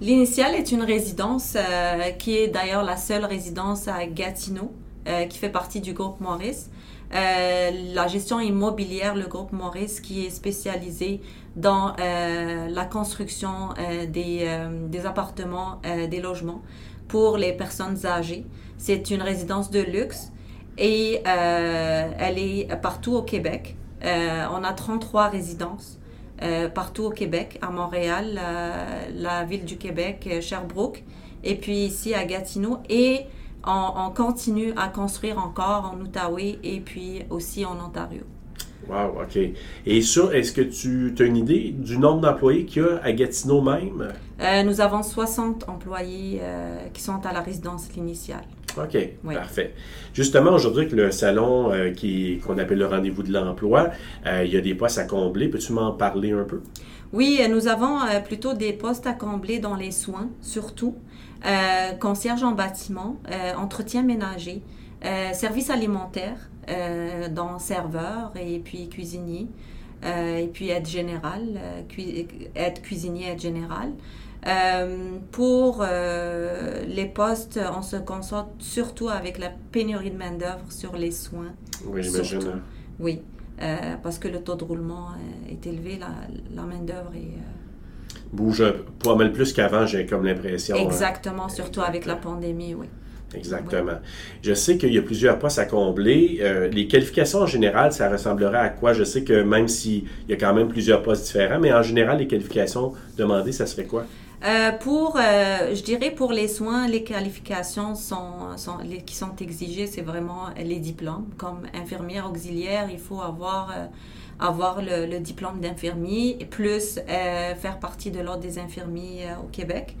L'initiale est une résidence euh, qui est d'ailleurs la seule résidence à Gatineau, euh, qui fait partie du groupe Maurice. Euh, la gestion immobilière, le groupe Maurice, qui est spécialisé dans la construction des, des, appartements, des logements pour les personnes âgées. C'est une résidence de luxe et elle est partout au Québec. on a 33 résidences. Euh, partout au Québec, à Montréal, la ville du Québec, euh, Sherbrooke, et puis ici à Gatineau. Et on, continue à construire encore en Outaouais et puis aussi en Ontario. Wow, OK. Et ça, est-ce que tu as une idée du nombre d'employés qu'il y a à Gatineau même? Euh, nous avons 60 employés qui sont à la résidence initiale. OK, parfait. Justement, aujourd'hui, avec le salon euh, qui, qu'on appelle le rendez-vous de l'emploi, euh, il y a des postes à combler. Peux-tu m'en parler un peu? Oui, nous avons euh, plutôt des postes à combler dans les soins, surtout. concierge en bâtiment, entretien ménager, service alimentaire, dans serveur et puis cuisinier. et puis aide générale, aide cuisinier, aide générale. Euh, pour euh, les postes, on se concentre surtout avec la pénurie de main-d'œuvre sur les soins. Oui, j'imagine. Oui, euh, parce que le taux de roulement est élevé, la, la main-d'œuvre est. Bouge pas mal plus qu'avant, j'ai comme l'impression. Hein. Exactement, surtout avec la pandémie, oui. Exactement. Je sais qu'il y a plusieurs postes à combler. les qualifications en général, ça ressemblerait à quoi? Je sais que même s'il y a quand même plusieurs postes différents, mais en général, les qualifications demandées, ça serait quoi? Euh, pour, euh, je dirais pour les soins, les qualifications qui sont exigées, c'est vraiment les diplômes. Comme infirmière auxiliaire, il faut avoir, euh, avoir le, le diplôme d'infirmier plus faire partie de l'ordre des infirmiers au Québec.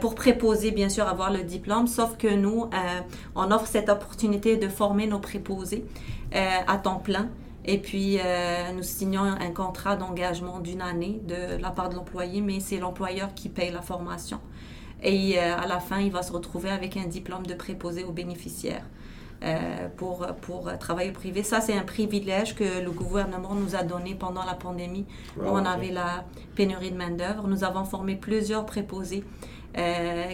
pour préposer, bien sûr, avoir le diplôme, sauf que nous, on offre cette opportunité de former nos préposés à temps plein. Et puis, euh, nous signons un contrat d'engagement d'une année de la part de l'employé, mais c'est l'employeur qui paye la formation. Et euh, à la fin, il va se retrouver avec un diplôme de préposé aux bénéficiaires euh, pour, pour travailler privé. Ça, c'est un privilège que le gouvernement nous a donné pendant la pandémie, où on avait la pénurie de main-d'œuvre. Nous avons formé plusieurs préposés.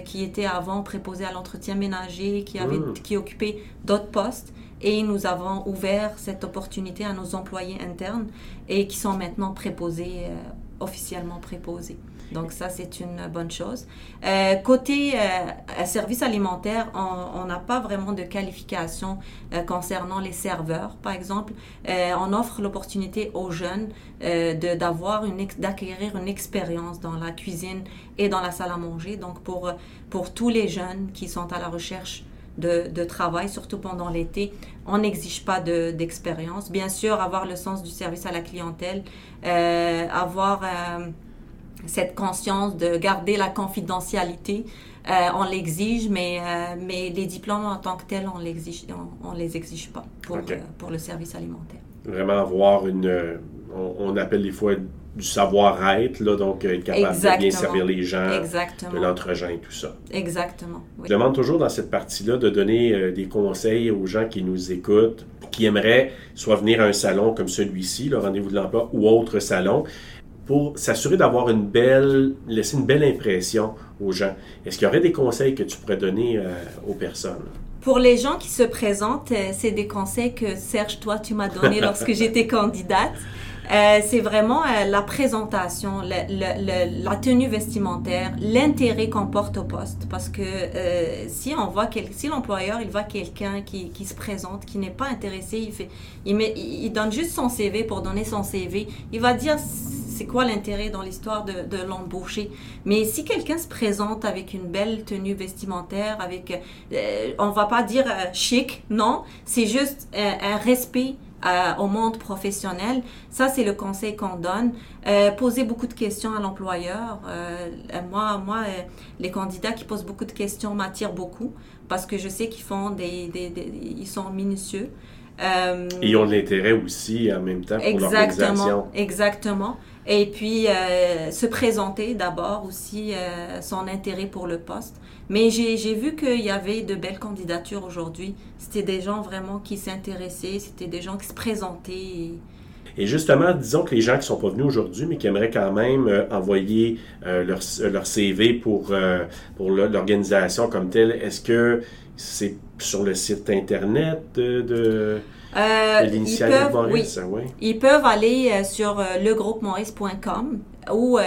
qui étaient avant préposés à l'entretien ménager, qui, avaient, mmh. qui occupaient d'autres postes et nous avons ouvert cette opportunité à nos employés internes et qui sont maintenant préposés, euh, officiellement préposés. Donc ça, c'est une bonne chose. Euh, côté euh, service alimentaire, on n'a pas vraiment de qualification concernant les serveurs, par exemple. on offre l'opportunité aux jeunes d'avoir une d'acquérir une expérience dans la cuisine et dans la salle à manger. Donc pour pour tous les jeunes qui sont à la recherche de, travail, surtout pendant l'été. On n'exige pas d'expérience. Bien sûr, avoir le sens du service à la clientèle, euh, avoir euh, cette conscience de garder la confidentialité. Euh, on l'exige, mais, mais les diplômes en tant que tels, on ne on, les exige pas pour, pour le service alimentaire. Vraiment avoir une, on appelle des fois du savoir-être, là, donc être capable de bien servir les gens, de l'entregent et tout ça. Exactement. Je demande toujours dans cette partie-là de donner euh, des conseils aux gens qui nous écoutent, qui aimeraient soit venir à un salon comme celui-ci, le rendez-vous de l'emploi ou autre salon, pour s'assurer d'avoir une belle, laisser une belle impression aux gens. Est-ce qu'il y aurait des conseils que tu pourrais donner euh, aux personnes? Pour les gens qui se présentent, euh, c'est des conseils que Serge, toi, tu m'as donné lorsque j'étais candidate. Euh, c'est vraiment euh, la présentation, la tenue vestimentaire, l'intérêt qu'on porte au poste. Parce que euh, si on voit si l'employeur voit quelqu'un qui, qui, se présente, qui n'est pas intéressé, il fait, il, met, il, donne juste son CV pour donner son CV. Il va dire c'est quoi l'intérêt dans l'histoire de, de l'embaucher. Mais si quelqu'un se présente avec une belle tenue vestimentaire, avec, on va pas dire chic, non, c'est juste un respect au monde professionnel. Ça, c'est le conseil qu'on donne. Euh, poser beaucoup de questions à l'employeur. Euh, moi, moi euh, les candidats qui posent beaucoup de questions m'attirent beaucoup parce que je sais qu'ils font des, des, ils sont minutieux. Et ils ont de l'intérêt aussi en même temps pour l'organisation. Exactement. Et puis, euh, se présenter d'abord aussi euh, son intérêt pour le poste. Mais j'ai vu qu'il y avait de belles candidatures aujourd'hui. C'était des gens vraiment qui s'intéressaient, c'était des gens qui se présentaient. Et justement, disons que les gens qui sont pas venus aujourd'hui, mais qui aimeraient quand même euh, envoyer euh, leur, leur, CV pour, pour l'organisation comme telle, est-ce que c'est sur le site Internet de... l'initial ils, peuvent, oui. ils peuvent aller sur legroupe-maurice.com ou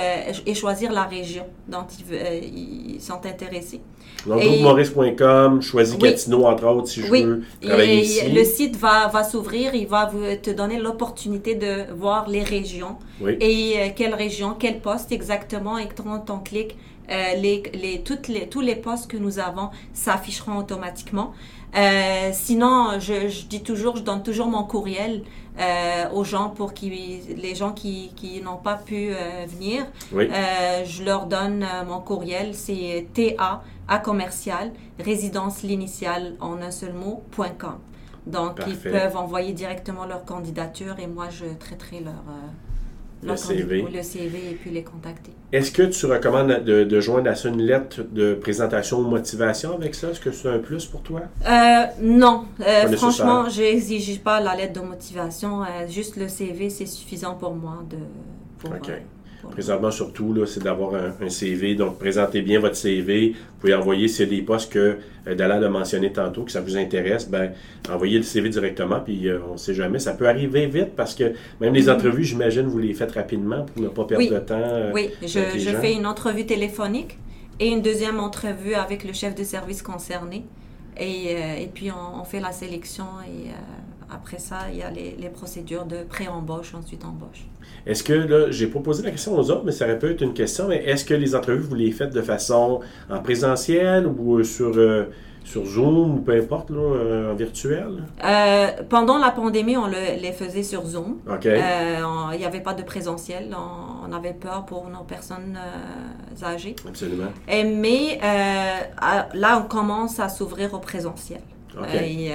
et choisir la région dont ils, ils sont intéressés. Donc, maurice.com, choisis Gatineau, entre autres, si je veux travailler ici. Le site va, va s'ouvrir, il va vous, te donner l'opportunité de voir les régions. Et euh, quelle région, quel poste exactement, et quand on clique, euh, les, les, toutes les, tous les postes que nous avons s'afficheront automatiquement. Euh, sinon, je, je, dis toujours, je donne toujours mon courriel euh, aux gens pour qui les gens qui, qui n'ont pas pu euh, venir. Je leur donne mon courriel, c'est TA à commercial résidence l'initiale en un seul mot.com. Donc ils peuvent envoyer directement leur candidature et moi je traiterai leur le CV. le CV et puis les contacter. Est-ce que tu recommandes de, de joindre à ça une lettre de présentation ou motivation avec ça? Est-ce que c'est un plus pour toi? Euh, non. Euh, franchement, je n'exige pas la lettre de motivation. Euh, juste le CV, c'est suffisant pour moi. De, pour. Présentement, surtout, là, c'est d'avoir un, CV. Donc, présentez bien votre CV. Vous pouvez envoyer, s'il y a des postes que euh, Dalal a mentionné tantôt, que ça vous intéresse, ben, envoyez le CV directement, puis euh, on ne sait jamais. Ça peut arriver vite parce que même les mm-hmm. entrevues, j'imagine, vous les faites rapidement pour ne pas perdre de temps. Euh, oui, je, je fais une entrevue téléphonique et une deuxième entrevue avec le chef de service concerné. Et, et puis, on, on, fait la sélection et après ça, il y a les, les procédures de pré-embauche, ensuite embauche. Est-ce que, là, j'ai pas posé la question aux autres, mais ça aurait pu être une question, mais est-ce que les entrevues, vous les faites de façon en présentiel ou sur, euh, sur Zoom ou peu importe, là, euh, en virtuel? Euh, pendant la pandémie, on le, les faisait sur Zoom. OK. Il n'y avait pas de présentiel. On, avait peur pour nos personnes âgées. Absolument. Et, mais là, on commence à s'ouvrir au présentiel. Et,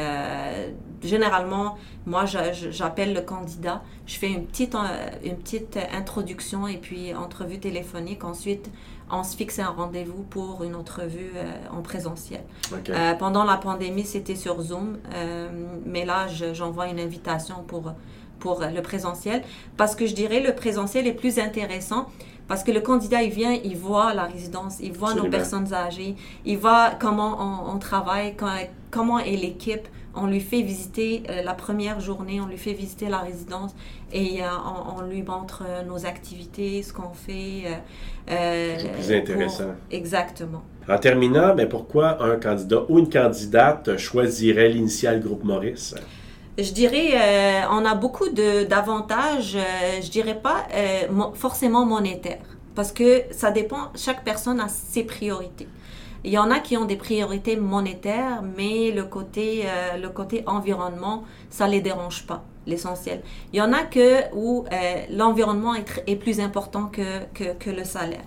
généralement, moi, j'appelle le candidat, je fais une petite, euh, une petite introduction et puis entrevue téléphonique. Ensuite, on se fixe un rendez-vous pour une entrevue euh, en présentiel. Euh, pendant la pandémie, c'était sur Zoom, mais là, j'envoie une invitation pour, pour le présentiel parce que je dirais le présentiel est plus intéressant parce que le candidat, il vient, il voit la résidence, il voit nos personnes âgées, il voit comment on, on travaille, comment est l'équipe on lui fait visiter euh, la première journée, on lui fait visiter la résidence et euh, on, lui montre euh, nos activités, ce qu'on fait. C'est plus intéressant. Exactement. En terminant, pourquoi un candidat ou une candidate choisirait l'initial groupe Maurice? Je dirais, on a beaucoup d'avantages, je dirais pas forcément monétaires, parce que ça dépend, chaque personne a ses priorités. Il y en a qui ont des priorités monétaires, mais le côté, euh, environnement, ça les dérange pas, l'essentiel. Il y en a que où euh, l'environnement est, plus important que, le salaire.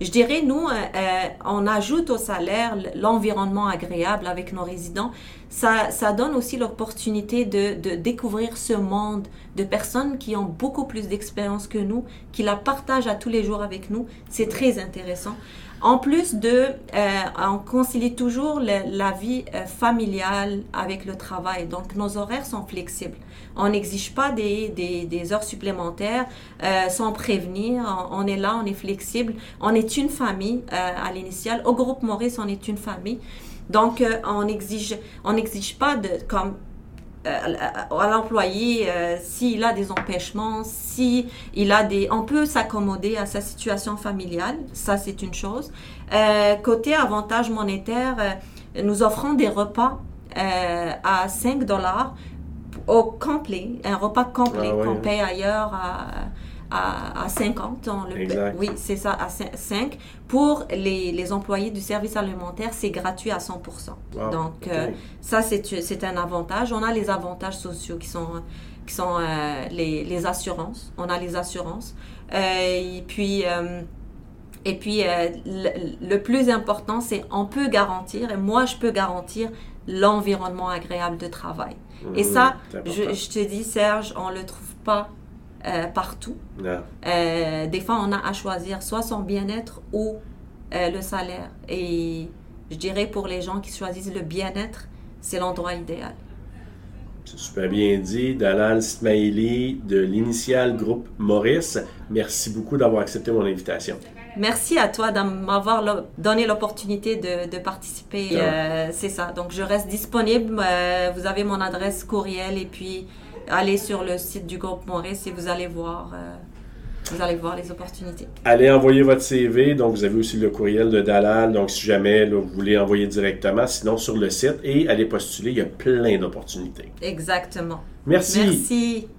Je dirais, nous, euh, on ajoute au salaire l'environnement agréable avec nos résidents. Ça, ça donne aussi l'opportunité de, découvrir ce monde de personnes qui ont beaucoup plus d'expérience que nous, qui la partagent à tous les jours avec nous. C'est très intéressant. En plus de, euh, on concilie toujours la vie euh, familiale avec le travail. Donc, nos horaires sont flexibles. On n'exige pas des, des, heures supplémentaires euh, sans prévenir. On, est là, on est flexible. On est une famille à l'initial. Au groupe Maurice, on est une famille. Donc, on exige, on n'exige pas de, comme euh, à l'employé euh, s'il a des empêchements, si il a des, on peut s'accommoder à sa situation familiale, ça c'est une chose. Euh, côté avantage monétaire, nous offrons des repas à 5 dollars au complet, un repas complet ah qu'on paye ailleurs à à, à 50. On le, oui, c'est ça, à 5. Pour les, les, employés du service alimentaire, c'est gratuit à 100%. Donc, euh, ça, c'est un avantage. On a les avantages sociaux qui sont, qui sont euh, les, les, assurances. On a les assurances. Euh, et puis, et puis le, le, plus important, c'est on peut garantir, et moi, je peux garantir l'environnement agréable de travail. et mmh, ça, je, je, te dis, Serge, on le trouve pas euh, partout. Euh, des fois, on a à choisir soit son bien-être ou euh, le salaire. Et je dirais pour les gens qui choisissent le bien-être, c'est l'endroit idéal. C'est super bien dit. Dalal Smaili de l'initial groupe Maurice. Merci beaucoup d'avoir accepté mon invitation. Merci à toi de m'avoir donné l'opportunité de, participer. Euh, c'est ça. Donc, je reste disponible. Euh, vous avez mon adresse courriel et puis allez sur le site du groupe Maurice et vous allez voir. Euh, vous allez voir les opportunités. Allez envoyer votre CV. Donc, vous avez aussi le courriel de Dalal. Donc, si jamais vous voulez envoyer directement, sinon sur le site et allez postuler. Il y a plein d'opportunités. Exactement. Merci. Merci.